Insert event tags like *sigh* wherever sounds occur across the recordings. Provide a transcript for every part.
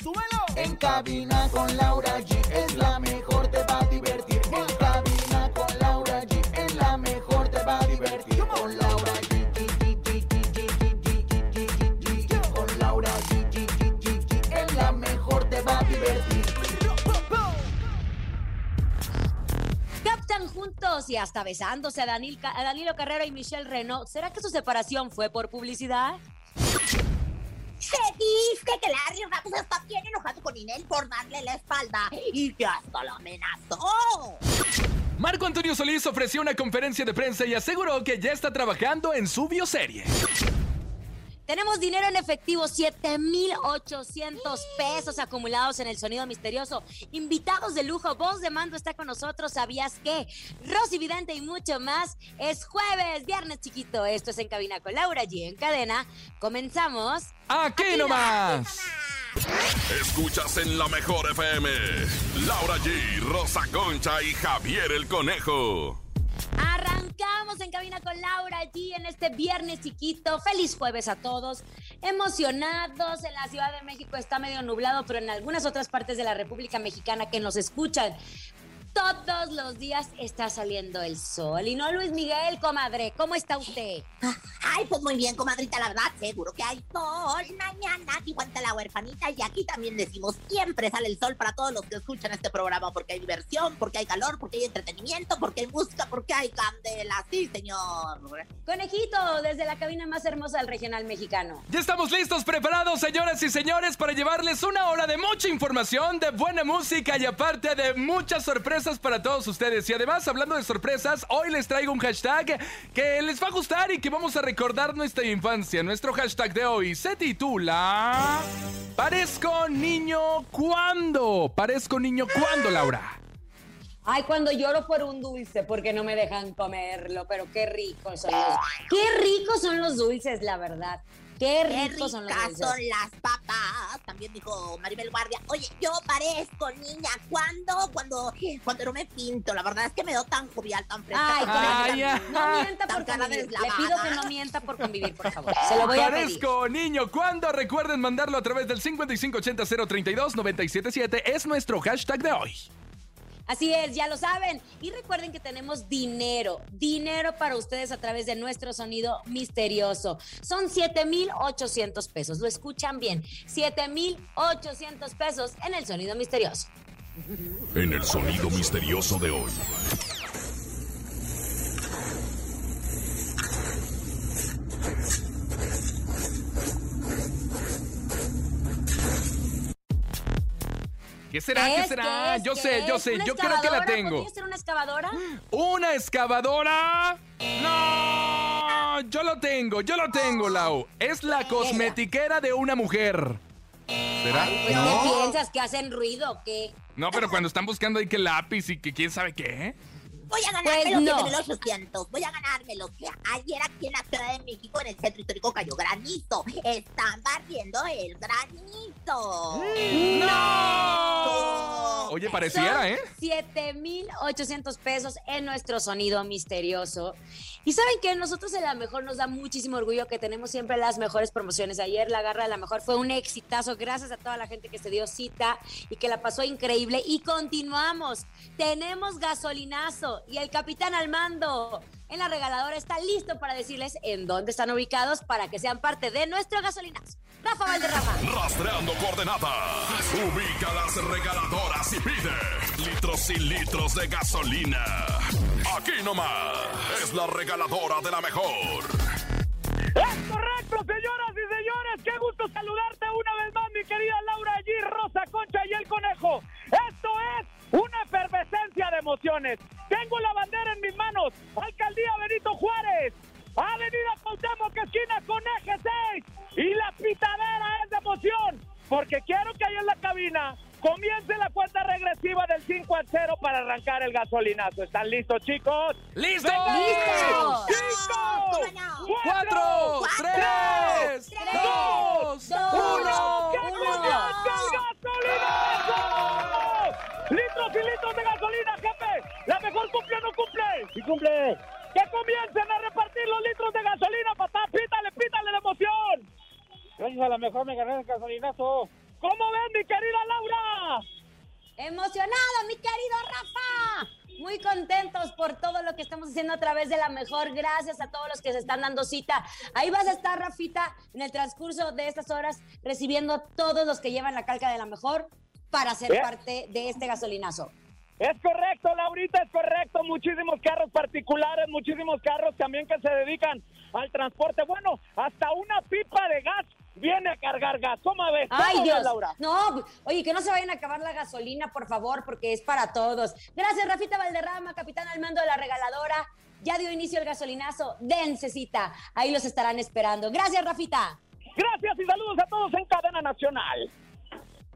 ¡Súbelo! En cabina con Laura G es la mejor, te va a divertir. En cabina con Laura G es la mejor, te va a divertir. Con Laura G. Con Laura G. Es la mejor, te va a divertir. Captan juntos y hasta besándose a, Danilo Carrera y Michelle Reno. ¿Será que su separación fue por publicidad? Se dice que Larry Ramos está bien enojado con Inel por darle la espalda y que hasta lo amenazó. Marco Antonio Solís ofreció una conferencia de prensa y aseguró que ya está trabajando en su bioserie. Tenemos dinero en efectivo, 7,800 pesos acumulados en el sonido misterioso. Invitados de lujo, voz de mando está con nosotros. ¿Sabías qué? Rosy Vidente y mucho más. Es jueves, viernes chiquito. Esto es En Cabina con Laura G. En cadena. Comenzamos. ¡Aquí nomás! Escuchas en la mejor FM. Laura G, Rosa Concha y Javier el Conejo. Arrancamos en cabina con Laura allí en este viernes chiquito. Feliz jueves a todos. Emocionados. En la Ciudad de México está medio nublado, pero en algunas otras partes de la República Mexicana que nos escuchan. Todos los días está saliendo el sol. Y no Luis Miguel, comadre. ¿Cómo está usted? Ay, pues muy bien, comadrita, la verdad, seguro que hay sol mañana. Igual está la huerfanita y aquí también decimos, siempre sale el sol para todos los que escuchan este programa, porque hay diversión, porque hay calor, porque hay entretenimiento, porque hay música, porque hay candela. Sí, señor. Conejito, desde la cabina más hermosa del regional mexicano. Ya estamos listos, preparados, señoras y señores, para llevarles una hora de mucha información, de buena música y aparte de muchas sorpresas para todos ustedes. Y además, hablando de sorpresas, hoy les traigo un hashtag que les va a gustar y que vamos a recordar nuestra infancia. Nuestro hashtag de hoy se titula... Parezco niño cuando. Parezco niño cuando, Laura. Ay, cuando lloro por un dulce porque no me dejan comerlo, pero qué ricos son los... Qué ricos son los dulces, la verdad. Qué Qué ricos son son las papas. También dijo Maribel Guardia. Oye, yo parezco niña. ¿Cuándo? Cuando, cuando no me pinto. La verdad es que me veo tan jovial, tan fresca. Ay, Ay, no mienta por convivir. Le pido que no mienta por convivir, por favor. *laughs* Se lo voy a pedir. Parezco niño cuando. Recuerden mandarlo a través del 5580-032-977. Es nuestro hashtag de hoy. Así es, ya lo saben. Y recuerden que tenemos dinero, dinero para ustedes a través de nuestro sonido misterioso. Son 7,800 pesos. Lo escuchan bien. 7,800 pesos en el sonido misterioso. En el sonido misterioso de hoy. ¿Qué será? ¿Qué será? es? yo ¿Qué sé, yo sé. ¿Una Yo creo que la tengo. ¿Podría ser una excavadora? ¿Una excavadora? No, yo lo tengo, yo lo tengo, Lau. Es la cosmetiquera de una mujer. ¿Será? Pues, ¿Qué piensas? ¿Que hacen ruido? o ¿Qué? No, pero cuando están buscando ahí que lápiz y que quién sabe qué. Voy a Pues ganármelo no. que de los 800. Voy a ganármelo. Que ayer aquí en la Ciudad de México, en el centro histórico, cayó granizo. Están barriendo el granizo. ¡No! Oye, pareciera, Son ¿eh? 7,800 pesos en nuestro sonido misterioso. Y saben que nosotros en la mejor nos da muchísimo orgullo que tenemos siempre las mejores promociones. Ayer la garra de la mejor fue un exitazo. Gracias a toda la gente que se dio cita y que la pasó increíble. Y continuamos. Tenemos gasolinazo y el capitán al mando en la regaladora está listo para decirles en dónde están ubicados para que sean parte de nuestro gasolinazo. Rafa Valderrama. Rastreando coordenadas. Ubica las regaladoras y pide litros y litros de gasolina. Aquí nomás es la regaladora de la mejor. Es correcto, señoras y señores. Qué gusto saludarte una vez más, mi querida Laura G, Rosa Concha y el Conejo. Esto es una efervescencia de emociones. Tengo la bandera en mis manos. Alcaldía Benito Juárez. Avenida Cuauhtémoc, esquina con eje 6. Y la Porque que quiero que ahí en la cabina comience la cuenta regresiva del 5 al 0 para arrancar el gasolinazo. ¿Están listos, chicos? ¡Listo! ¡Venga! ¡Listo! ¡Cinco! ¡Cuatro! ¡Tres! ¡Dos! ¡Uno! ¡Que comience el gasolinazo! ¡Litros y litros de gasolina, jefe! ¡La mejor cumple o no cumple! ¡Sí cumple! ¡Que comiencen a repartir los litros de gasolina, papá! ¡Pítale, pítale la emoción! Gracias a la mejor me gané el gasolinazo. ¿Cómo ven, mi querida Laura? Emocionado, mi querido Rafa. Muy contentos por todo lo que estamos haciendo a través de la mejor. Gracias a todos los que se están dando cita. Ahí vas a estar, Rafita, en el transcurso de estas horas, recibiendo a todos los que llevan la calca de la mejor para ser ¿Eh? parte de este gasolinazo. Es correcto, Laurita, es correcto. Muchísimos carros particulares, muchísimos carros también que se dedican al transporte. Bueno, hasta una pipa de gas viene a cargar gas. ¿Cómo ves? ¿Cómo Ay, ves, Dios. Laura? No, oye, que no se vayan a acabar la gasolina, por favor, porque es para todos. Gracias, Rafita Valderrama, capitán al mando de la regaladora. Ya dio inicio el gasolinazo. Dense cita. Ahí los estarán esperando. Gracias, Rafita. Gracias y saludos a todos en Cadena Nacional.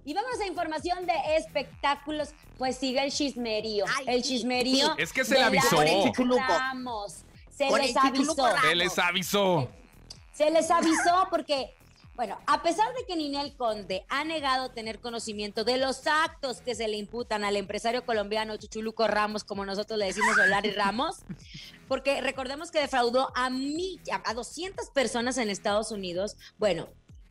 Y vamos a información de espectáculos. Pues sigue el chismerío. Ay, el chismerío. sí. Es que se le avisó. Ramos. Se Con les avisó. Él les avisó. Se les avisó porque, bueno, a pesar de que Ninel Conde ha negado tener conocimiento de los actos que se le imputan al empresario colombiano Chuchuluco Ramos, como nosotros le decimos Olari Ramos, porque recordemos que defraudó a, mil, a 200 personas en Estados Unidos, bueno.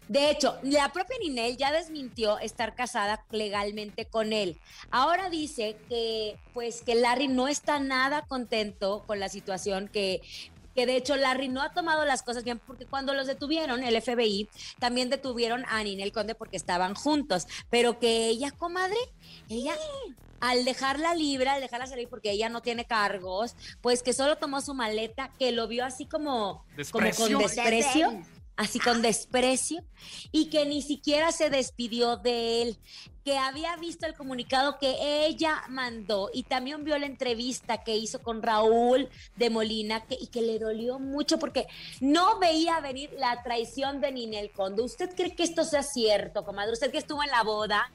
De hecho, la propia Ninel ya desmintió estar casada legalmente con él. Ahora dice que, pues, que Larry no está nada contento con la situación, que que de hecho Larry no ha tomado las cosas bien porque cuando los detuvieron, el FBI, también detuvieron a Ninel Conde porque estaban juntos, pero que ella, comadre, ella al dejarla libre, al dejarla salir porque ella no tiene cargos, pues que solo tomó su maleta, que lo vio así como, como Desprecio. con desprecio. Así con desprecio, y que ni siquiera se despidió de él, que había visto el comunicado que ella mandó y también vio la entrevista que hizo con Raúl de Molina que, y que le dolió mucho porque no veía venir la traición de Ninel Conde. ¿Usted cree que esto sea cierto, comadre? ¿Usted que estuvo en la boda?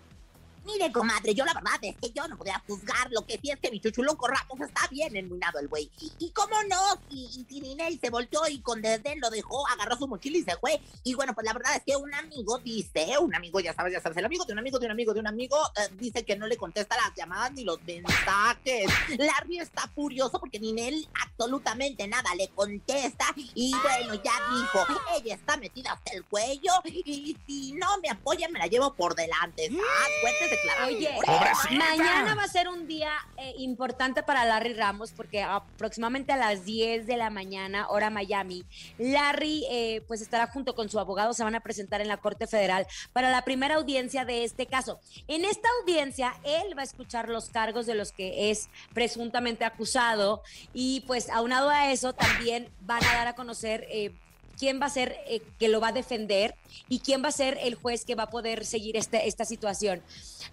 Mire, comadre, yo la verdad es que yo no podía juzgar. Lo que sí es que mi chuchuluco Ramos está bien enmuinado el güey. Y, cómo no, y, y Ninel se volteó y con desdén lo dejó, agarró su mochila y se fue. Y bueno, pues la verdad es que un amigo dice, un amigo, ya sabes, ya sabes, el amigo de un amigo de un amigo de un amigo eh, dice que no le contesta las llamadas ni los mensajes. Larry está furioso porque Ninel absolutamente nada le contesta. Y bueno, ya dijo, ella está metida hasta el cuello y si no me apoya me la llevo por delante. ¿sabes? Oye, Pobrecita. mañana va a ser un día eh, importante para Larry Ramos porque aproximadamente a las 10 de la mañana, hora Miami, Larry eh, pues estará junto con su abogado, se van a presentar en la Corte Federal para la primera audiencia de este caso. En esta audiencia, él va a escuchar los cargos de los que es presuntamente acusado y pues aunado a eso también van a dar a conocer... eh, quién va a ser eh, que lo va a defender y quién va a ser el juez que va a poder seguir este, esta situación.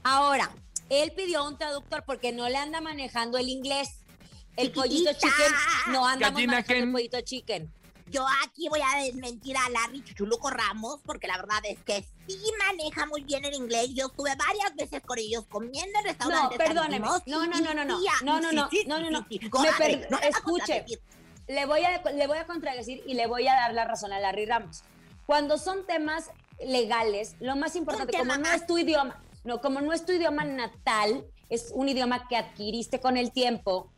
Ahora, él pidió un traductor porque no le anda manejando el inglés. El pollito chicken, no andamos Gallina manejando el pollito chicken. Yo aquí voy a desmentir a Larry Chuchuluco Ramos porque la verdad es que sí maneja muy bien el inglés. Yo estuve varias veces con ellos comiendo en No, restaurantes. perdóneme. No, no, y no, no, no. No, no, no. No, no, no. no a escuche. Le voy, a, le voy a contradecir y le voy a dar la razón a Larry Ramos. Cuando son temas legales, lo más importante, como no es tu idioma, no, como no es tu idioma natal, es un idioma que adquiriste con el tiempo,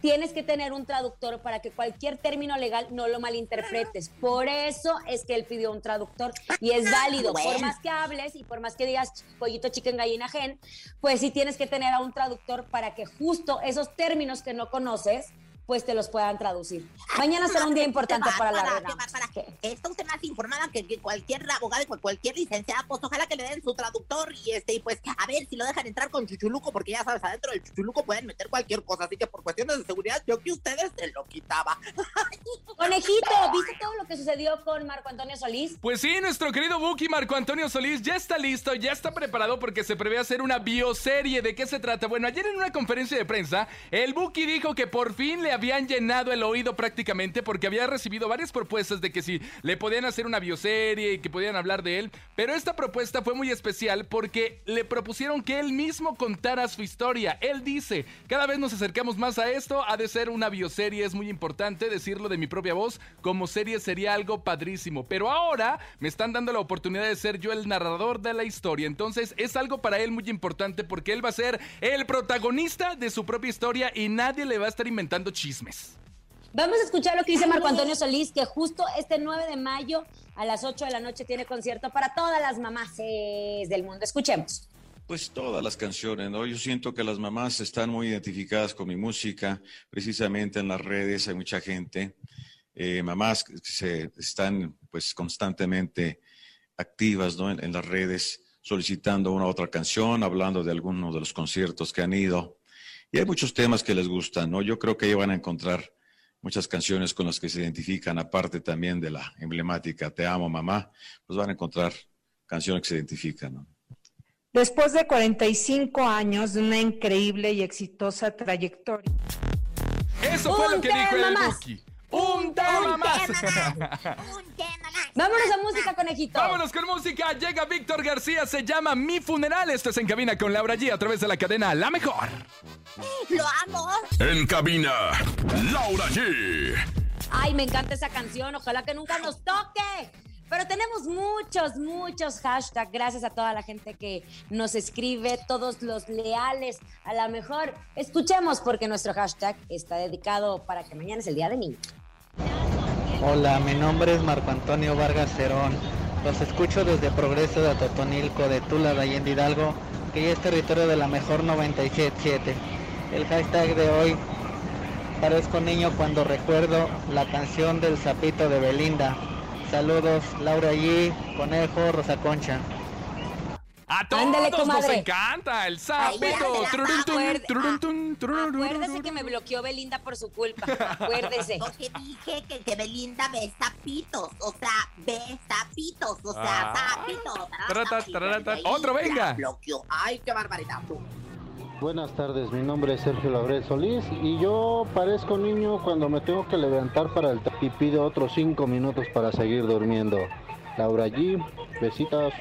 tienes que tener un traductor para que cualquier término legal no lo malinterpretes. Por eso es que él pidió un traductor y es válido. Por más que hables y por más que digas pollito, chicken, gallina, gen, pues sí tienes que tener a un traductor para que justo esos términos que no conoces, pues te los puedan traducir. Mañana será un día importante para la qué bárbara. ¿Qué? Está usted más informada que, que cualquier abogado y cualquier licenciada, pues ojalá que le den su traductor y este, y pues a ver si lo dejan entrar con Chuchuluco, porque ya sabes, adentro del Chuchuluco pueden meter cualquier cosa, así que por cuestiones de seguridad, yo que ustedes se lo quitaba. *laughs* Conejito, ¿viste todo lo que sucedió con Marco Antonio Solís? Pues sí, nuestro querido Buki Marco Antonio Solís ya está listo, ya está preparado porque se prevé hacer una bioserie. ¿De qué se trata? Bueno, ayer en una conferencia de prensa, el Buki dijo que por fin le habían llenado el oído prácticamente porque había recibido varias propuestas de que si le podían hacer una bioserie y que podían hablar de él. Pero esta propuesta fue muy especial porque le propusieron que él mismo contara su historia. Él dice, cada vez nos acercamos más a esto, ha de ser una bioserie, es muy importante decirlo de mi propia voz, como serie sería algo padrísimo. Pero ahora me están dando la oportunidad de ser yo el narrador de la historia. Entonces es algo para él muy importante porque él va a ser el protagonista de su propia historia y nadie le va a estar inventando chismes. Vamos a escuchar lo que dice Marco Antonio *laughs* Solís, que justo este 9 de mayo a las 8 de la noche tiene concierto para todas las mamás del mundo. Escuchemos. Pues todas las canciones, ¿no? Yo siento que las mamás están muy identificadas con mi música, precisamente en las redes hay mucha gente, eh, mamás que se están pues constantemente activas, ¿no? En, en las redes, solicitando una u otra canción, hablando de algunos de los conciertos que han ido. Y hay muchos temas que les gustan, ¿no? Yo creo que ahí van a encontrar muchas canciones con las que se identifican, aparte también de la emblemática Te amo, mamá, pues van a encontrar canciones que se identifican, ¿no? Después de 45 años de una increíble y exitosa trayectoria. Eso fue lo Un que dijo tema el más. *laughs* Un tema más. Vámonos a música, conejito. Vámonos con música. Llega Víctor García. Se llama Mi Funeral. Esto es en cabina con Laura G a través de la cadena La Mejor. Lo amo. En cabina, Laura G. Ay, me encanta esa canción. Ojalá que nunca nos toque. Pero tenemos muchos, muchos hashtags. Gracias a toda la gente que nos escribe, todos los leales. A la mejor, escuchemos porque nuestro hashtag está dedicado para que mañana es el Día de Niño. Hola, mi nombre es Marco Antonio Vargas Cerón. Los escucho desde Progreso de Atotonilco, de Tula, de Allende Hidalgo, que ya es territorio de la mejor 977. El hashtag de hoy, parezco niño cuando recuerdo la canción del sapito de Belinda. Saludos, Laura G, Conejo, Rosa Concha. A todos Ándale, nos encanta el sapito. turururu. Acuérdese que me bloqueó Belinda por su culpa. Acuérdese. *laughs* Porque dije que, que Belinda ve sapitos, o sea, ve sapitos, o sea, Ah. sapitos. Tarata, tarata. Otro, venga. Ay, qué barbaridad. Buenas tardes, mi nombre es Sergio Laurel Solís y yo parezco niño cuando me tengo que levantar para el y pido otros cinco minutos para seguir durmiendo. Laura G, besitos.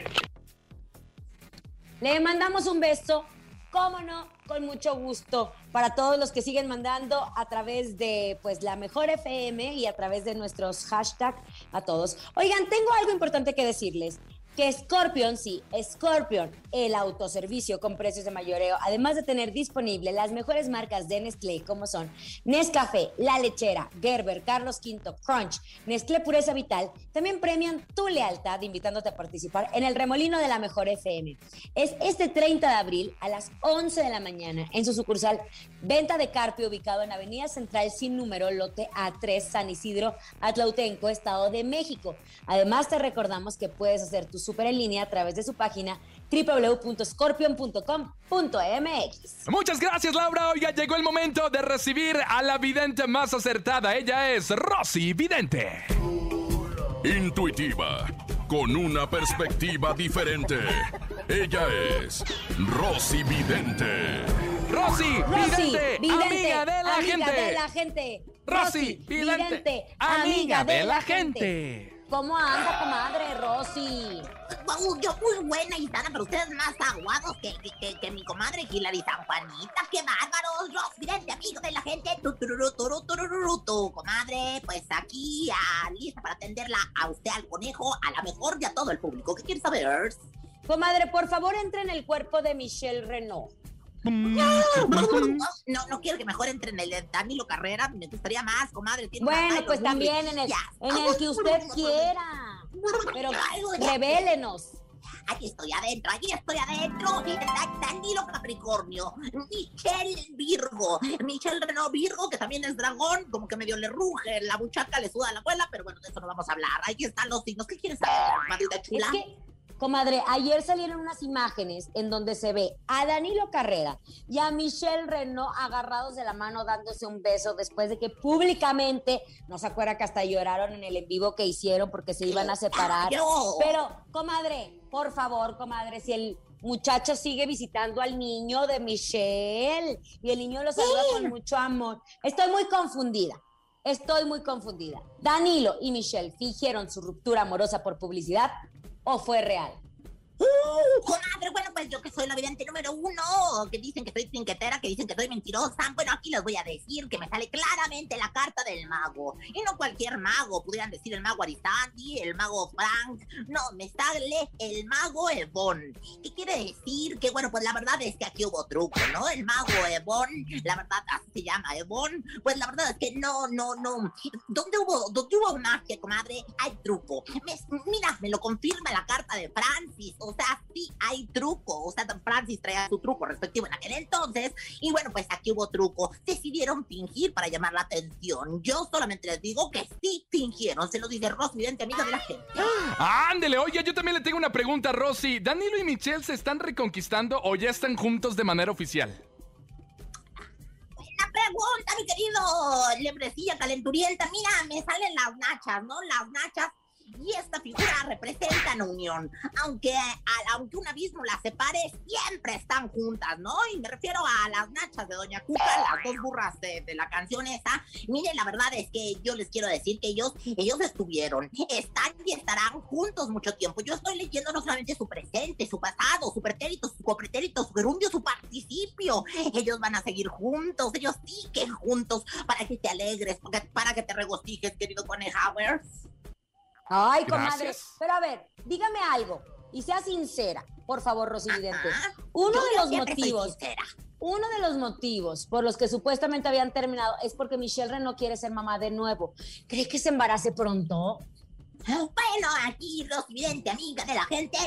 Le mandamos un beso, cómo no, con mucho gusto para todos los que siguen mandando a través de pues la mejor FM y a través de nuestros hashtags a todos. Oigan, tengo algo importante que decirles. Que Scorpion, sí, Scorpion, el autoservicio con precios de mayoreo, además de tener disponible las mejores marcas de Nestlé, como son Nescafé, La Lechera, Gerber, Carlos V, Crunch, Nestlé Pureza Vital, también premian tu lealtad invitándote a participar en el remolino de la mejor FM. Es este 30 de abril a las 11 de la mañana en su sucursal Venta de Carpio, ubicado en Avenida Central sin número, lote A3, San Isidro, Atlautenco, Estado de México. Además, te recordamos que puedes hacer tu súper en línea a través de su página www.scorpion.com.mx. Muchas gracias, Laura. Oiga, llegó el momento de recibir a la vidente más acertada. Ella es Rosy Vidente. Intuitiva, con una perspectiva diferente. Ella es Rosy Vidente. Rosy, Rosy, vidente, vidente, amiga de la amiga gente. de la gente. Rosy, vidente, amiga de la gente. ¿Cómo anda, comadre Rosy? Yo muy buena y sana, pero ustedes más aguados que, que, que, que mi comadre Hilary San Juanita. ¡Qué bárbaros! Ros, vidente, amigo de la gente. Tu, tu comadre, pues aquí, ah, lista para atenderla a usted, al conejo, a la mejor y a todo el público. ¿Qué quieres saber? Comadre, por favor, entre en el cuerpo de Michelle Renault. No, no quiero que mejor entre en el de Danilo Carrera. Me gustaría más, comadre. Bueno, pues también en el, en el que usted quiera. Pero revélenos. Aquí estoy adentro, aquí estoy adentro. Danilo Capricornio, Michelle Virgo, Michelle Renault Virgo, que también es dragón, como que medio le ruge, la muchacha le suda a la abuela, pero bueno, de eso no vamos a hablar. Ahí están los signos. ¿Qué quieres saber, chula? Es que, comadre, ayer salieron unas imágenes en donde se ve a Danilo Carrera y a Michelle Renault agarrados de la mano dándose un beso después de que públicamente, no se acuerda que hasta lloraron en el en vivo que hicieron porque se iban a separar. Pero, comadre, por favor, comadre, si el muchacha sigue visitando al niño de Michelle y el niño lo saluda con mucho amor. Estoy muy confundida. Estoy muy confundida. ¿Danilo y Michelle fingieron su ruptura amorosa por publicidad o fue real? ¡Uh, comadre! Bueno, pues yo que soy la vidente número uno, que dicen que soy trinquetera, que dicen que soy mentirosa. Bueno, aquí les voy a decir que me sale claramente la carta del mago. Y no cualquier mago, pudieran decir el mago Arizandi, el mago Frank. No, me sale el mago Ebon. ¿Qué quiere decir? Que bueno, pues la verdad es que aquí hubo truco, ¿no? El mago Ebon, la verdad así se llama Ebon. Pues la verdad es que no, no, no. ¿Dónde hubo, dónde hubo magia, comadre? Hay truco. Me- mira, me lo confirma la carta de Francis. O sea, sí hay truco. O sea, Francis traía su truco respectivo en aquel entonces. Y bueno, pues aquí hubo truco. Decidieron fingir para llamar la atención. Yo solamente les digo que sí fingieron. Se lo dice Ross, vidente amiga de la gente. Ándele, oye, yo también le tengo una pregunta, Rosy. ¿Danilo y Michelle se están reconquistando o ya están juntos de manera oficial? Buena pregunta, mi querido lebrecilla calenturienta. Mira, me salen las nachas, ¿no? Las nachas. Y esta figura representa la unión. Aunque, aunque un abismo las separe, siempre están juntas, ¿no? Y me refiero a las nachas de Doña Cuca, las dos burras de, la canción esa. Miren, la verdad es que yo les quiero decir que ellos, ellos estuvieron, están y estarán juntos mucho tiempo. Yo estoy leyendo no solamente su presente, su pasado, su pretérito, su copretérito, su gerundio, su participio. Ellos van a seguir juntos, ellos siguen juntos para que te alegres, para que, para que te regocijes, querido Conejauer. Ay, comadre. Gracias. Pero a ver, dígame algo y sea sincera, por favor, Rosy Vidente. Uno de los motivos, uno de los motivos por los que supuestamente habían terminado es porque Michelle Renault quiere ser mamá de nuevo. ¿Cree que se embarace pronto? Bueno, aquí Rosy Vidente, amiga de la gente.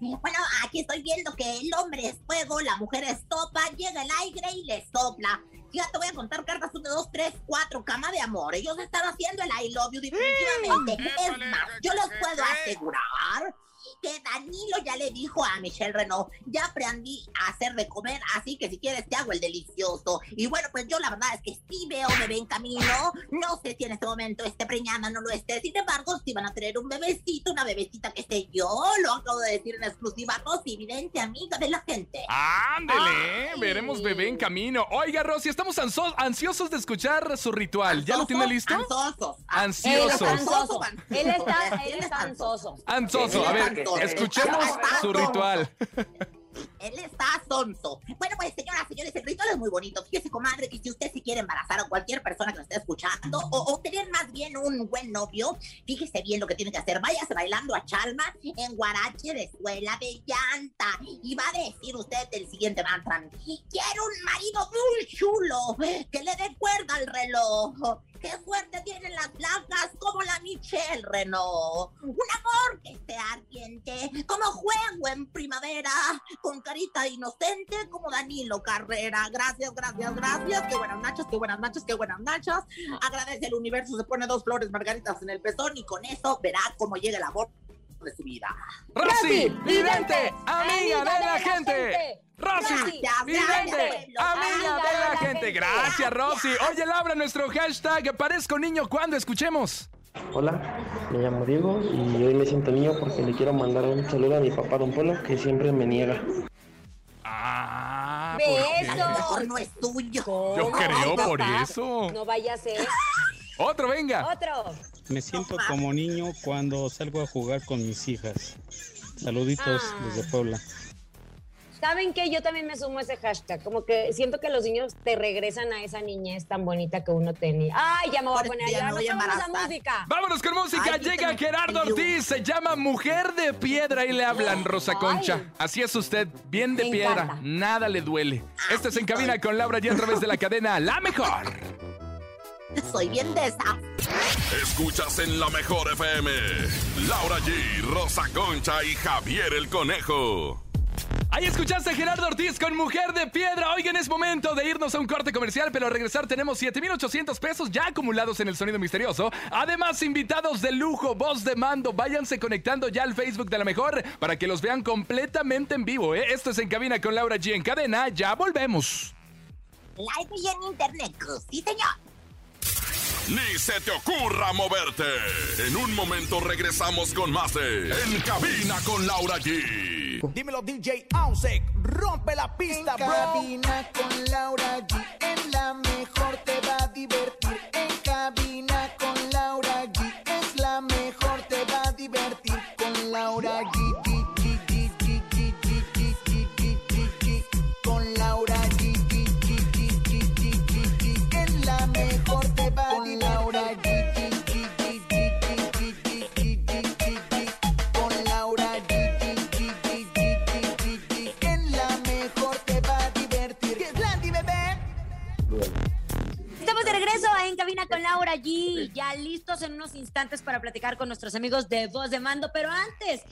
Bueno, aquí estoy viendo que el hombre es fuego, la mujer es sopa, llega el aire y le sopla. Fíjate, voy a contar cartas 1, 2, 3, 4, cama de amor. Ellos están haciendo el I love you definitivamente. Es más, yo les puedo asegurar que Danilo ya le dijo a Michelle Renault, ya aprendí a hacer de comer, así que si quieres te hago el delicioso. Y bueno, pues yo la verdad es que sí veo bebé en camino. No sé si en este momento esté preñada, no lo esté. Sin embargo, si van a tener un bebecito, una bebecita que sé yo, lo acabo de decir en exclusiva, Rosy, evidente amiga de la gente. Ándele, veremos bebé en camino. Oiga, Rosy, estamos anso- ansiosos de escuchar su ritual. ¿Ya lo tiene listo? Ansiosos. Ansiosos. Él está ansioso. Él está, él está ansioso. Ansioso. A ver, escuchemos su ritual. Él está sonso. Bueno, pues señores, el ritual es muy bonito. Fíjese, comadre, que si usted se quiere embarazar a cualquier persona que nos esté escuchando o, o tener más bien un buen novio, fíjese bien lo que tiene que hacer. Váyase bailando a Chalma en guarache de suela de llanta. Y va a decir usted el siguiente mantra. Quiero un marido muy chulo que le dé cuerda al reloj. ¡Qué fuerte tienen las placas como la Michelle Renault! Un amor que esté ardiente, como juego en primavera, con carita inocente como Danilo Carrera. Gracias, gracias, gracias. Qué buenas nachas, qué buenas nachas, qué buenas nachas. Agradece el universo, se pone dos flores margaritas en el pezón y con eso verá cómo llega el amor de su vida. Rosy, vidente, amiga de la gente. Rosy, Gracias, vidente, amiga de la gente. Gracias, Rosy. Oye, Laura, nuestro hashtag Parezco Niño cuando escuchemos. Hola, me llamo Diego y hoy me siento niño porque le quiero mandar un saludo a mi papá Don Polo que siempre me niega. Ah, Beso. A lo mejor no es tuyo. Yo creo por eso. No vaya a ser. Otro, venga. Otro. Me siento como niño cuando salgo a jugar con mis hijas. Saluditos Ah. desde Puebla. ¿Saben qué? Yo también me sumo a ese hashtag. Como que siento que los niños te regresan a esa niñez tan bonita que uno tenía. Ay, ya me voy a poner a ya llorar. me voy a música. Vámonos con música. Ay, Llega Gerardo Ortiz. Se llama Mujer de Piedra y le hablan Rosa Concha. Así es usted, bien de Me piedra. encanta. Nada le duele. Esto es En Cabina con Laura y a través de la cadena La Mejor. *laughs* Soy bien de esa. Escuchas en la mejor FM. Laura G, Rosa Concha y Javier el Conejo. Ahí escuchaste a Gerardo Ortiz con Mujer de Piedra. Oigan, es momento de irnos a un corte comercial, pero al regresar tenemos 7,800 pesos ya acumulados en el sonido misterioso. Además, invitados de lujo, voz de mando. Váyanse conectando ya al Facebook de la mejor para que los vean completamente en vivo. ¿eh? Esto es En Cabina con Laura G en cadena. Ya volvemos. Live y en internet. Sí, señor. Ni se te ocurra moverte. En un momento regresamos con más de En Cabina con Laura G. Dímelo DJ Ausek, rompe la pista, En bro. cabina con Laura unos instantes para platicar con nuestros amigos de Voz de Mando. Pero antes,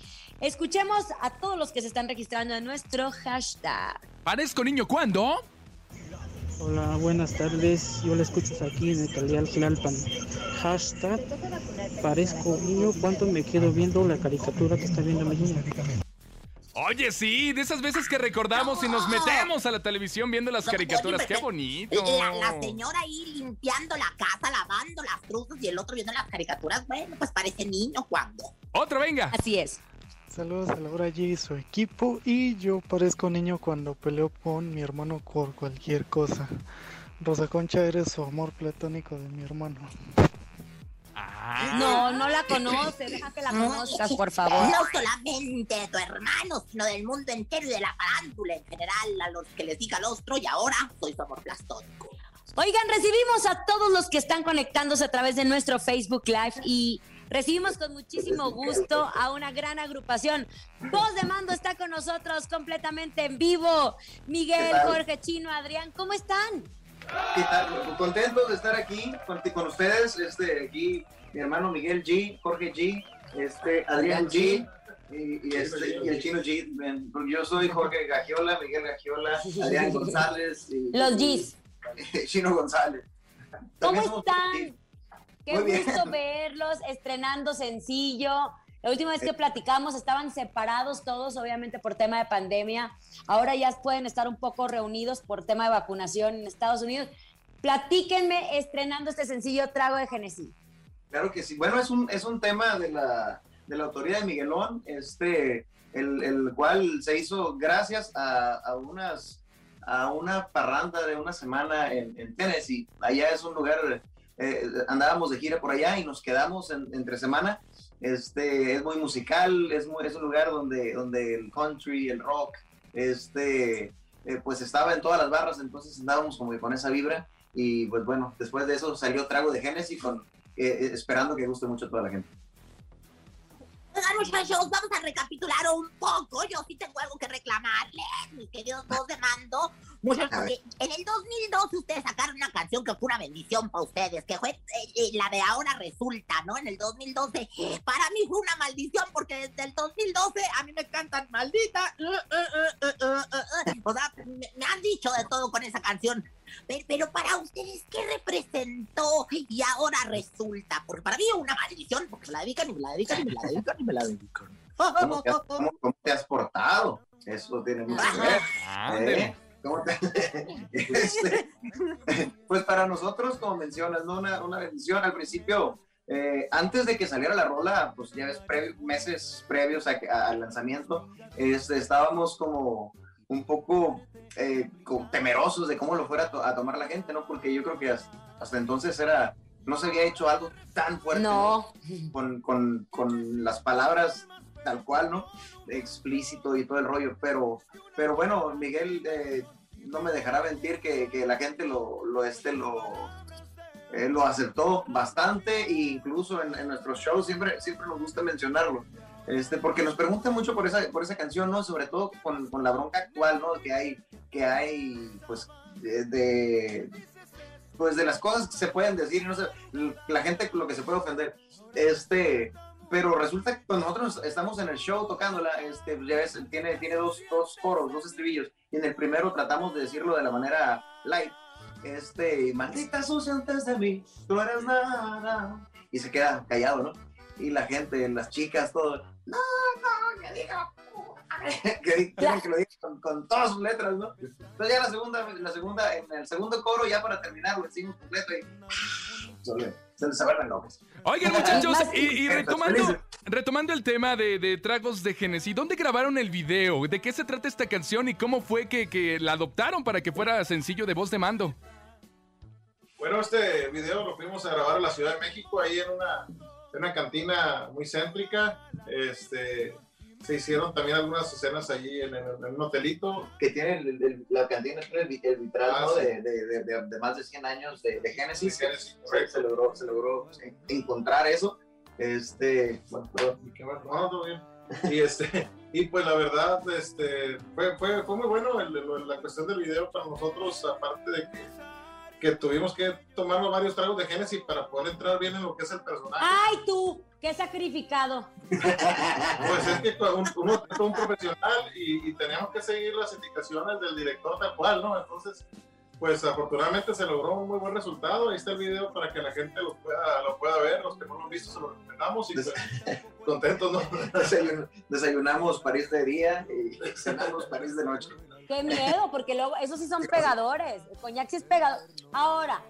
escuchemos a todos los que se están registrando en nuestro hashtag. ¿Parezco niño cuándo? Hola, buenas tardes. Yo la escucho aquí en el Calial Tlalpan. Hashtag parezco niño. ¿Cuánto me quedo viendo la caricatura que está viendo mi niña? Oye, sí, de esas veces que recordamos y nos metemos a la televisión viendo las caricaturas. ¡Qué bonito! La, la señora ahí limpiando la casa, lavando las truzas y el otro viendo las caricaturas. Bueno, pues parece niño cuando. ¡Otro, venga! Así es. Saludos a Laura G y su equipo. Y yo parezco niño cuando peleo con mi hermano por cualquier cosa. Rosa Concha, eres su amor platónico de mi hermano. No, no la conoces. Deja que la conozcas, por favor. No solamente de tu hermano, sino del mundo entero y de la farándula en general, a los que les di calostro y ahora soy su amor plastónico. Oigan, recibimos a todos los que están conectándose a través de nuestro Facebook Live y recibimos con muchísimo gusto a una gran agrupación. Voz de Mando está con nosotros completamente en vivo. Miguel. Jorge, Chino, Adrián, ¿cómo están? ¿Qué tal? Contentos de estar aquí con, con ustedes. Este, aquí mi hermano Miguel G, Jorge G, este, Adrián G. Y, y este, y el chino G. Yo soy Jorge Gagiola, Miguel Gagiola, *laughs* Adrián González. Y, Los Gs. *laughs* Chino González. ¿Cómo También están? Qué Muy bien. gusto verlos estrenando sencillo. La última vez que platicamos estaban separados todos, obviamente por tema de pandemia. Ahora ya pueden estar un poco reunidos por tema de vacunación en Estados Unidos. Platíquenme estrenando este sencillo Trago de Genesis. Claro que sí. Bueno, es un, es un tema de la, de la autoría de Miguelón, este, el, el cual se hizo gracias a, a unas a una parranda de una semana en, en Tennessee. Allá es un lugar, eh, andábamos de gira por allá y nos quedamos en- entre semana. Este, es muy musical, es, muy- es un lugar donde, donde el country, el rock, este, eh, pues estaba en todas las barras, entonces andábamos como que con esa vibra. Y pues bueno, después de eso salió Trago de Genesis con, eh, eh, esperando que guste mucho a toda la gente. Muchachos, vamos a recapitular un poco. Yo sí tengo algo que reclamarles, mis queridos dos de mando. Porque en el 2012 ustedes sacaron una canción que fue una bendición para ustedes, que fue eh, eh, la de ahora resulta, ¿no? En el 2012. Para mí fue una maldición porque desde el 2012 a mí me cantan maldita. uh, uh, uh. O sea, me, me han dicho de todo con esa canción. Pero, pero para ustedes, ¿qué representó? Y ahora resulta, porque para mí es una maldición, porque la dedican y me la dedican y me la dedican y me la dedican. ¿Cómo te has, cómo- cómo te has portado? Eso tiene mucho que ver. ¿Eh? ¿Cómo te- *laughs* Este, pues para nosotros, como mencionas, ¿no? una, una bendición al principio. eh, antes de que saliera la rola, pues ya ves, pre- meses previos a- al lanzamiento, este, estábamos como un poco eh, temerosos de cómo lo fuera a, to- a tomar la gente, ¿no? Porque yo creo que hasta, hasta entonces era, no se había hecho algo tan fuerte No. ¿no? Con, con, con las palabras tal cual, ¿no? Explícito y todo el rollo, pero, pero bueno, Miguel eh, no me dejará mentir que, que la gente lo, lo, este, lo, eh, lo aceptó bastante e incluso en, en nuestros shows siempre, siempre nos gusta mencionarlo. Este, porque nos preguntan mucho por esa, por esa canción, ¿no? Sobre todo con, con la bronca actual, ¿no? Que hay, que hay pues, de, pues, de las cosas que se pueden decir, no sé, la gente lo que se puede ofender. Este, pero resulta que cuando nosotros estamos en el show tocándola, este, ya ves, tiene, tiene dos, dos coros, dos estribillos, y en el primero tratamos de decirlo de la manera light. Este, maldita sucia antes de mí, tú eres nada. Y se queda callado, ¿no? Y la gente, las chicas, todo, no, no, que diga, que *laughs* quieren que lo diga con, con todas sus letras, ¿no? Entonces ya la segunda, la segunda, en el segundo coro, ya para terminar, lo decimos completo y se, vuelven locos. Oigan, muchachos, y, retomando, retomando el tema de, de Tragos de Genesis, ¿dónde grabaron el video? ¿De qué se trata esta canción y cómo fue que, que la adoptaron para que fuera sencillo de voz de mando? Bueno, este video lo fuimos a grabar en la Ciudad de México, ahí en una, una cantina muy céntrica. Este, se hicieron también algunas escenas allí en, en- en un hotelito. Que tiene el- el- la cantina, el, el vitral Ah, ¿no? sí. de, de, de, de- más de 100 años de, de Génesis. Génesis, se, se logró, se logró en- encontrar eso. Este, bueno, perdón. Qué bueno, no, todo bien. Y, este, y pues la verdad, este, fue, fue, fue muy bueno el- el- la cuestión del video para nosotros, aparte de que, que tuvimos que tomarnos varios tragos de Génesis para poder entrar bien en lo que es el personaje. ¡Ay, tú! ¡Qué sacrificado! Pues es que un- uno es un profesional y, y teníamos que seguir las indicaciones del director tal cual, ¿no? Entonces, pues afortunadamente se logró un muy buen resultado. Ahí está el video para que la gente lo pueda, lo pueda ver. Los que no lo han visto se lo recomendamos y pues, contentos, ¿no? *laughs* Desayun- desayunamos París de día y cenamos París de noche. ¡Qué miedo! Porque luego, esos sí son pegadores. El coñac sí es pegador. Ahora,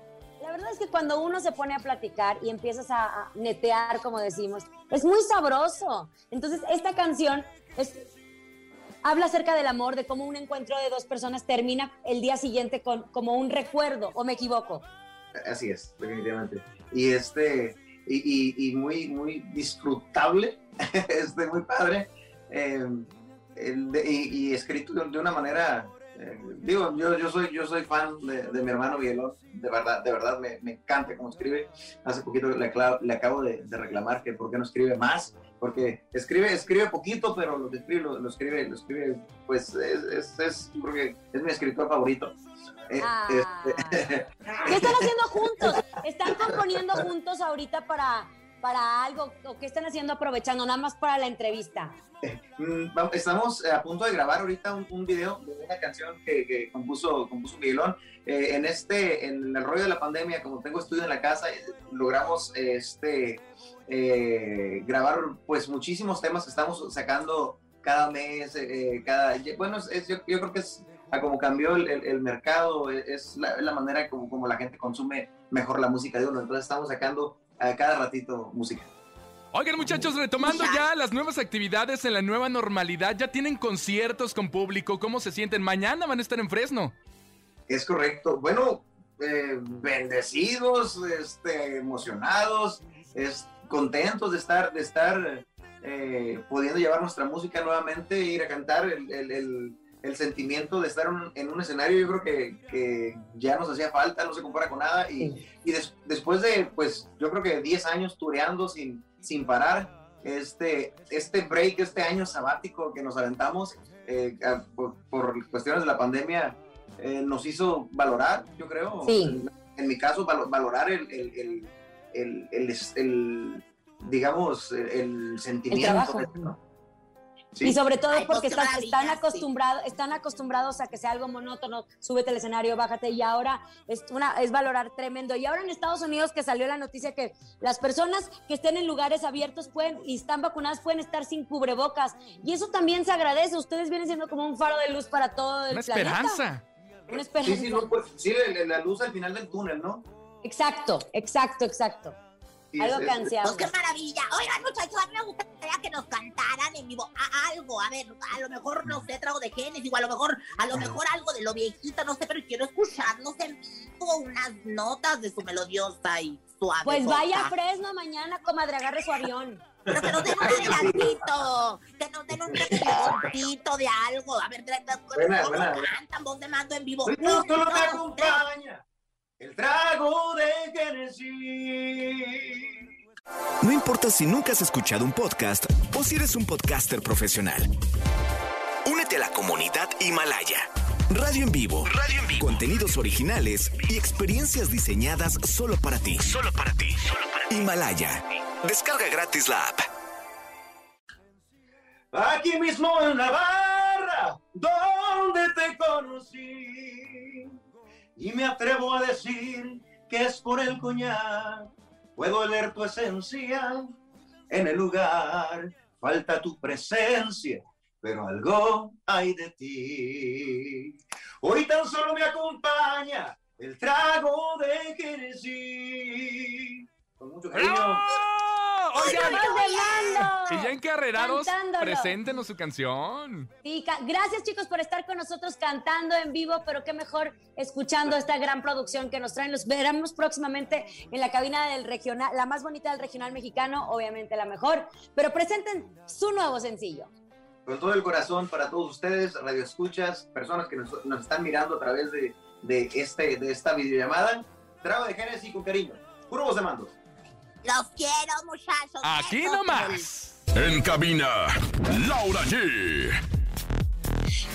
la verdad es que cuando uno se pone a platicar y empiezas a, netear, como decimos, es muy sabroso. Entonces, esta canción es, habla acerca del amor, de cómo un encuentro de dos personas termina el día siguiente con, como un recuerdo, ¿o me equivoco? Así es, definitivamente. Y este, y, y- y muy, muy disfrutable, *laughs* este, muy padre, eh, de- y, y escrito de, de una manera, eh, digo, yo, yo soy, yo soy fan de, de mi hermano Miguelón, de verdad, de verdad me, me encanta cómo escribe. Hace poquito le, le acabo de, de reclamar que por qué no escribe más, porque escribe, escribe poquito, pero lo que escribe, lo, lo escribe, lo escribe, pues es, es, es, porque es mi escritor favorito. Eh, Ah. este, *laughs* ¿Qué están haciendo juntos? ¿Están componiendo juntos ahorita para, para algo? ¿O qué están haciendo aprovechando nada más para la entrevista? Mm, Estamos a punto de grabar ahorita un, video de una canción que, compuso, compuso Miguelón. Eh, en este, en el rollo de la pandemia, como tengo estudio en la casa, eh, logramos este, eh, grabar pues muchísimos temas que estamos sacando cada mes, cada, bueno, es- yo, creo que es a como cambió el, mercado, es, la, la manera como, como la gente consume mejor la música de uno, entonces estamos sacando a cada ratito música. Oigan, muchachos, retomando ya las nuevas actividades en la nueva normalidad, ya tienen conciertos con público, ¿cómo se sienten? Mañana van a estar en Fresno. Es correcto. Bueno, eh, bendecidos, este, emocionados, es, contentos de estar, de estar eh, pudiendo llevar nuestra música nuevamente, ir a cantar el, el- el- el sentimiento de estar un- en un escenario, yo creo que, que ya nos hacía falta, no se compara con nada. Y, y des- después de, pues, yo creo que 10 años tureando sin, sin parar, este, este break, este año sabático que nos aventamos eh, por, por cuestiones de la pandemia, eh, nos hizo valorar, yo creo. Sí. En, en mi caso, valo- valorar el, el, el, el- digamos, el, el sentimiento. trabajo. ¿no? Sí. Y sobre todo Ay, porque están, acostumbrados, están acostumbrados a que sea algo monótono, súbete al escenario, bájate, y ahora es, una, es valorar tremendo. Y ahora en Estados Unidos que salió la noticia que las personas que estén en lugares abiertos pueden y están vacunadas pueden estar sin cubrebocas. Y eso también se agradece. Ustedes vienen siendo como un faro de luz para todo el Una planeta. esperanza. Una esperanza. Sí, sí, no, pues, sí, la luz al final del túnel, ¿no? Exacto, exacto, exacto. Sí, Algo es- ansiamos. Pues qué maravilla. Oigan, muchachos, a mí me gustaría que nos cantaran en vivo a- algo. A ver, a lo mejor, no sé, trago de Génesis, o a lo mejor, a lo mejor algo de lo viejito, no sé, pero quiero escucharnos en vivo unas notas de su melodiosa y suave. Pues vaya a voz. Fresno mañana, comadre, agarre su avión. Pero que nos den un adelantito, que nos den un recortito de algo. A ver, tra- tra- Buena, ¿cómo buena, buena. cantan voz de mando en vivo? No, tú, no, te tres. acompaña el trago de Genesis. No importa si nunca has escuchado un podcast o si eres un podcaster profesional. Únete a la comunidad Himalaya. Radio en vivo. Radio en vivo. Contenidos originales y experiencias diseñadas solo para ti. Solo para ti. Himalaya. Descarga gratis la app. Aquí mismo en la barra donde te conocí. Y me atrevo a decir que es por el coñac. Puedo leer tu esencia en el lugar. Falta tu presencia, pero algo hay de ti. Hoy tan solo me acompaña el trago de Genesis. Con mucho cariño. Oigan, ¡Voz de mando! y ya encarrerados, preséntenos su canción. Sí, ca- gracias chicos por estar con nosotros cantando en vivo, pero qué mejor escuchando esta gran producción que nos traen. Los veremos próximamente en la cabina del regional, la más bonita del regional mexicano, obviamente la mejor, pero presenten su nuevo sencillo. Con todo el corazón para todos ustedes, radioescuchas, personas que nos, nos están mirando a través de, de, este, de esta videollamada. Trago de Genesis con cariño. Puro voz de mandos. Los quiero, muchachos. Aquí nomás. En cabina, Laura G.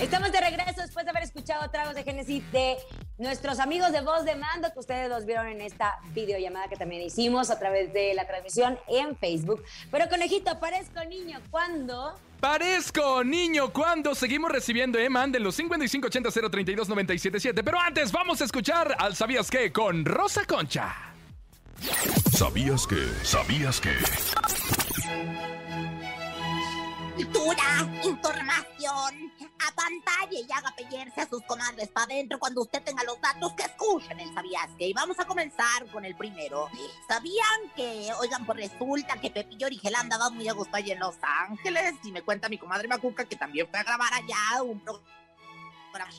Estamos de regreso después de haber escuchado tragos de Génesis de nuestros amigos de Voz de Mando, que ustedes los vieron en esta videollamada que también hicimos a través de la transmisión en Facebook. Pero conejito, parezco niño, ¿cuándo? Parezco niño cuando seguimos recibiendo Eman de los 5580-032-977. Pero antes vamos a escuchar al ¿Sabías qué? con Rosa Concha. ¿Sabías que? ¿Sabías que? Cultura, información, a pantalla y haga pellerse a sus comadres para adentro cuando usted tenga los datos que escuchen el Sabías que. Y vamos a comenzar con el primero. ¿Sabían que, oigan, pues resulta que Pepillo Origel andaba muy a gusto allá en Los Ángeles? Y me cuenta mi comadre Macuca que también fue a grabar allá un programa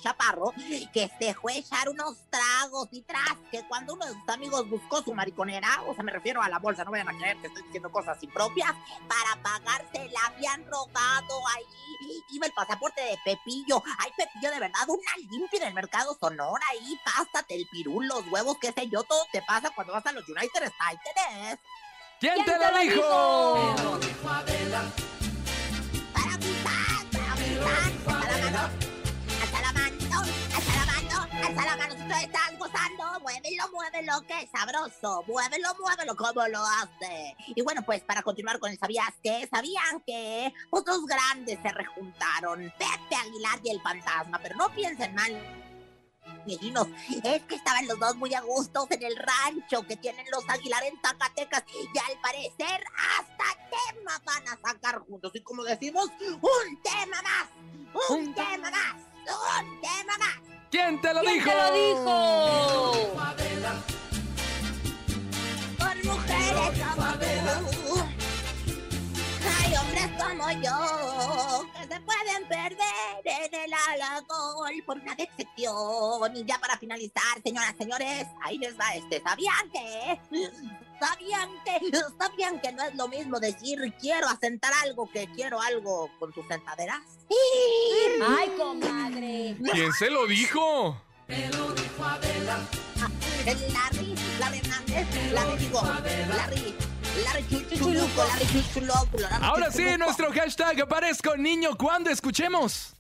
chaparro que se fue a echar unos tragos y tras que cuando uno de sus amigos buscó su mariconera, o sea, me refiero a la bolsa, no vayan a creer que estoy diciendo cosas impropias, para pagarse la habían robado ahí. Iba el pasaporte de Pepillo. Ay, Pepillo, de verdad, una limpia en el mercado Sonora ahí, pástate el pirul, los huevos, qué sé yo, todo te pasa cuando vas a los United States. ¿Quién te lo dijo? Para estás gozando, muévelo, muévelo, que sabroso. Muévelo, muévelo, como lo hace. Y bueno, pues para continuar con el ¿sabías que ¿Sabían que otros grandes se rejuntaron? Pepe Aguilar y el fantasma, pero no piensen mal. Vecinos, es que estaban los dos muy a gustos en el rancho que tienen los Aguilar en Zacatecas y al parecer hasta tema van a sacar juntos. Y como decimos, un tema más, un tema más, un tema más. ¿Quién te lo ¿Quién dijo? te lo dijo? Por mujeres como tú. Hay hombres como yo que se pueden perder en el alcohol por una decepción. Y ya para finalizar, señoras, señores, ahí les va este. ¿Sabían que? ¿Sabían que? ¿Sabían que no es lo mismo decir quiero asentar algo que quiero algo con tus sentaderas? Ay, comadre. ¿Quién se lo dijo? Larry, Larry Hernández, Larry digo, Larry, Larry Chuchuluco, Larry Chuchuluco, Larry Ahora sí, nuestro hashtag Parezco niño cuando escuchemos.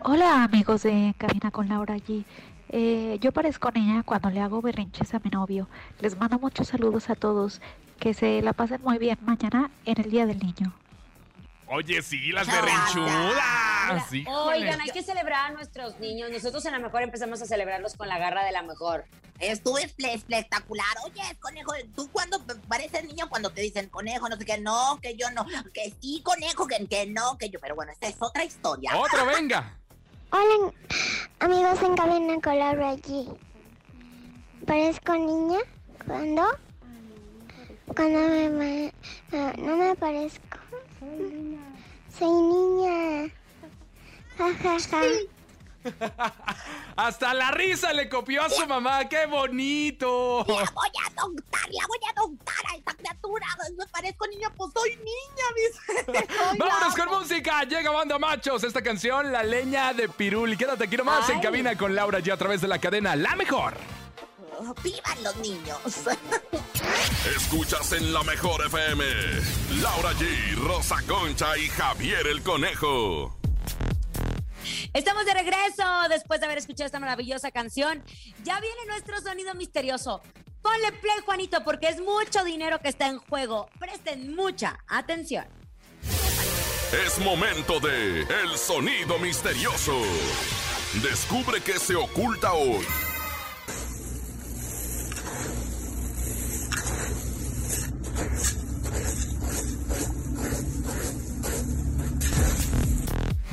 Hola amigos de Cabina con Laura allí. Eh, yo parezco niña cuando le hago berrinches a mi novio. Les mando muchos saludos a todos. Que se la pasen muy bien mañana en el Día del Niño. Oye, sí, las berrinchudas. híjole. Oigan, hay que celebrar a nuestros niños. Nosotros en la mejor empezamos a celebrarlos con la garra de la mejor. Estuvo espectacular. Oye, conejo, ¿tú cuando pareces niño cuando te dicen conejo? No sé qué, no, que yo no, que sí, conejo, que, que no, que yo. Pero bueno, esta es otra historia. Otro, *laughs* venga. Hola, amigos en cabina con Laura allí. ¿Parezco niña? ¿Cuándo? Cuando me... ah, no me parezco. Soy niña. Ja, ja, ja. *laughs* Hasta la risa le copió a su mamá. ¡Qué bonito! voy a adoptar, la voy a adoptar a esta criatura. Me parezco niña, pues soy niña, dice. *laughs* Soy Vámonos la- con música. Llega Banda Machos. Esta canción, La Leña de Pirul. Y quédate aquí nomás en Ay. cabina con Laura ya a través de la cadena La Mejor. ¡Vivan los niños! *laughs* Escuchas en la mejor FM. Laura G, Rosa Concha y Javier el Conejo. Estamos de regreso después de haber escuchado esta maravillosa canción. Ya viene nuestro sonido misterioso. Ponle play, Juanito, porque es mucho dinero que está en juego. Presten mucha atención. Es momento de El Sonido Misterioso. Descubre qué se oculta hoy.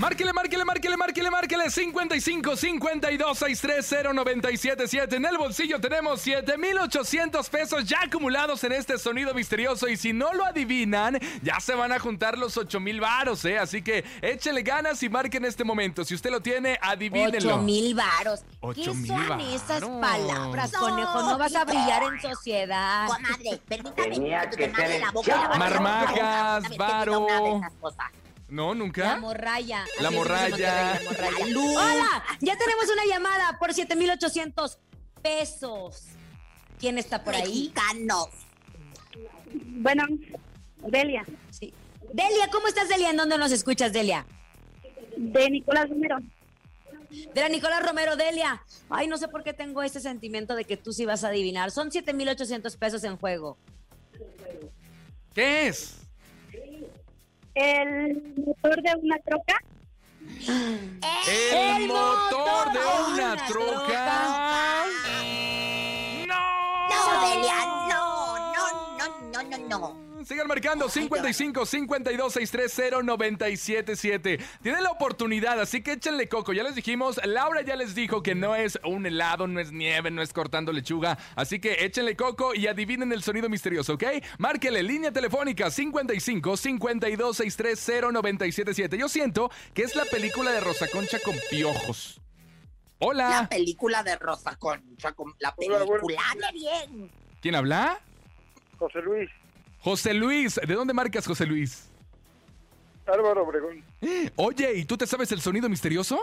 Márquele, márquele, márquele, márquele, márquele. 55 52 630 977. En el bolsillo tenemos 7800 pesos ya acumulados en este sonido misterioso. Y si no lo adivinan, ya se van a juntar los 8000 varos, ¿eh? Así que échele ganas y marque en este momento. Si usted lo tiene, adivínelo. Ocho mil varos. ¿Qué Ocho mil son varos. esas palabras, conejo? No vas a brillar en sociedad. Comadre, permítame Tenía que que te mande ser la boca varo. No, La nunca. morraya. La morralla. La morralla. Hola, ya tenemos una llamada por 7800 pesos. ¿Quién está por ahí? Mexicanos. Bueno, Delia. Sí. Delia, ¿cómo estás, Delia? ¿En dónde nos escuchas, Delia? De Nicolás Romero. De la Nicolás Romero, Delia. Ay, no sé por qué tengo ese sentimiento de que tú sí vas a adivinar. Son 7800 pesos en juego. ¿Qué es? El motor de una troca. El, motor de una troca. No, Delia, no, no, no, no, no, no. Sigan marcando 55 52 630 977. Tienen la oportunidad, así que échenle coco. Ya les dijimos, Laura ya les dijo que no es un helado, no es nieve, no es cortando lechuga. Así que échenle coco y adivinen el sonido misterioso, ¿ok? Márquele línea telefónica 55 52 630 977. Yo siento que es la película de Rosa Concha con piojos. Hola. La película de Rosa Concha, con- la película, ¡Hable bien! ¿Quién habla? José Luis José Luis. ¿De dónde marcas, José Luis? Álvaro Obregón. *gasps* Oye, ¿y tú te sabes el sonido misterioso?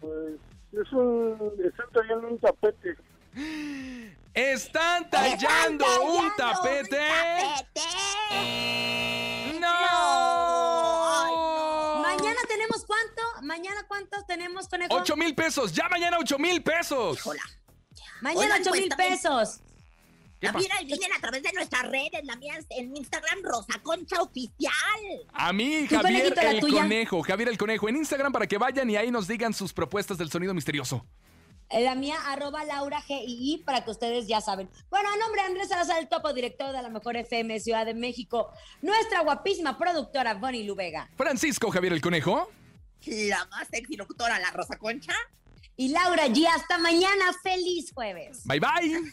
Pues es un. Están trayendo un tapete. *gasps* ¡Están tallando un tapete! ¡No! Mañana tenemos cuánto? ¿Mañana cuántos tenemos, conejo? ¡Ocho mil pesos! ¡Ya mañana ocho mil pesos! Mañana Oigan, ocho mil pesos. ¿Qué También vienen a través de nuestras redes, la mía es en Instagram, Rosa Concha Oficial. A mí, ¿Tu Javier el tuya? Conejo. Javier el Conejo. En Instagram para que vayan y ahí nos digan sus propuestas del sonido misterioso. Eh, La mía, arroba Laura GII, para que ustedes ya saben. Bueno, a nombre de Andrés Salazar, el topo director de la Mejor FM Ciudad de México, nuestra guapísima productora Bonnie Lubega. Francisco Javier el Conejo. La más sexy locutora, la Rosa Concha. Y Laura G, hasta mañana. ¡Feliz jueves! Bye bye.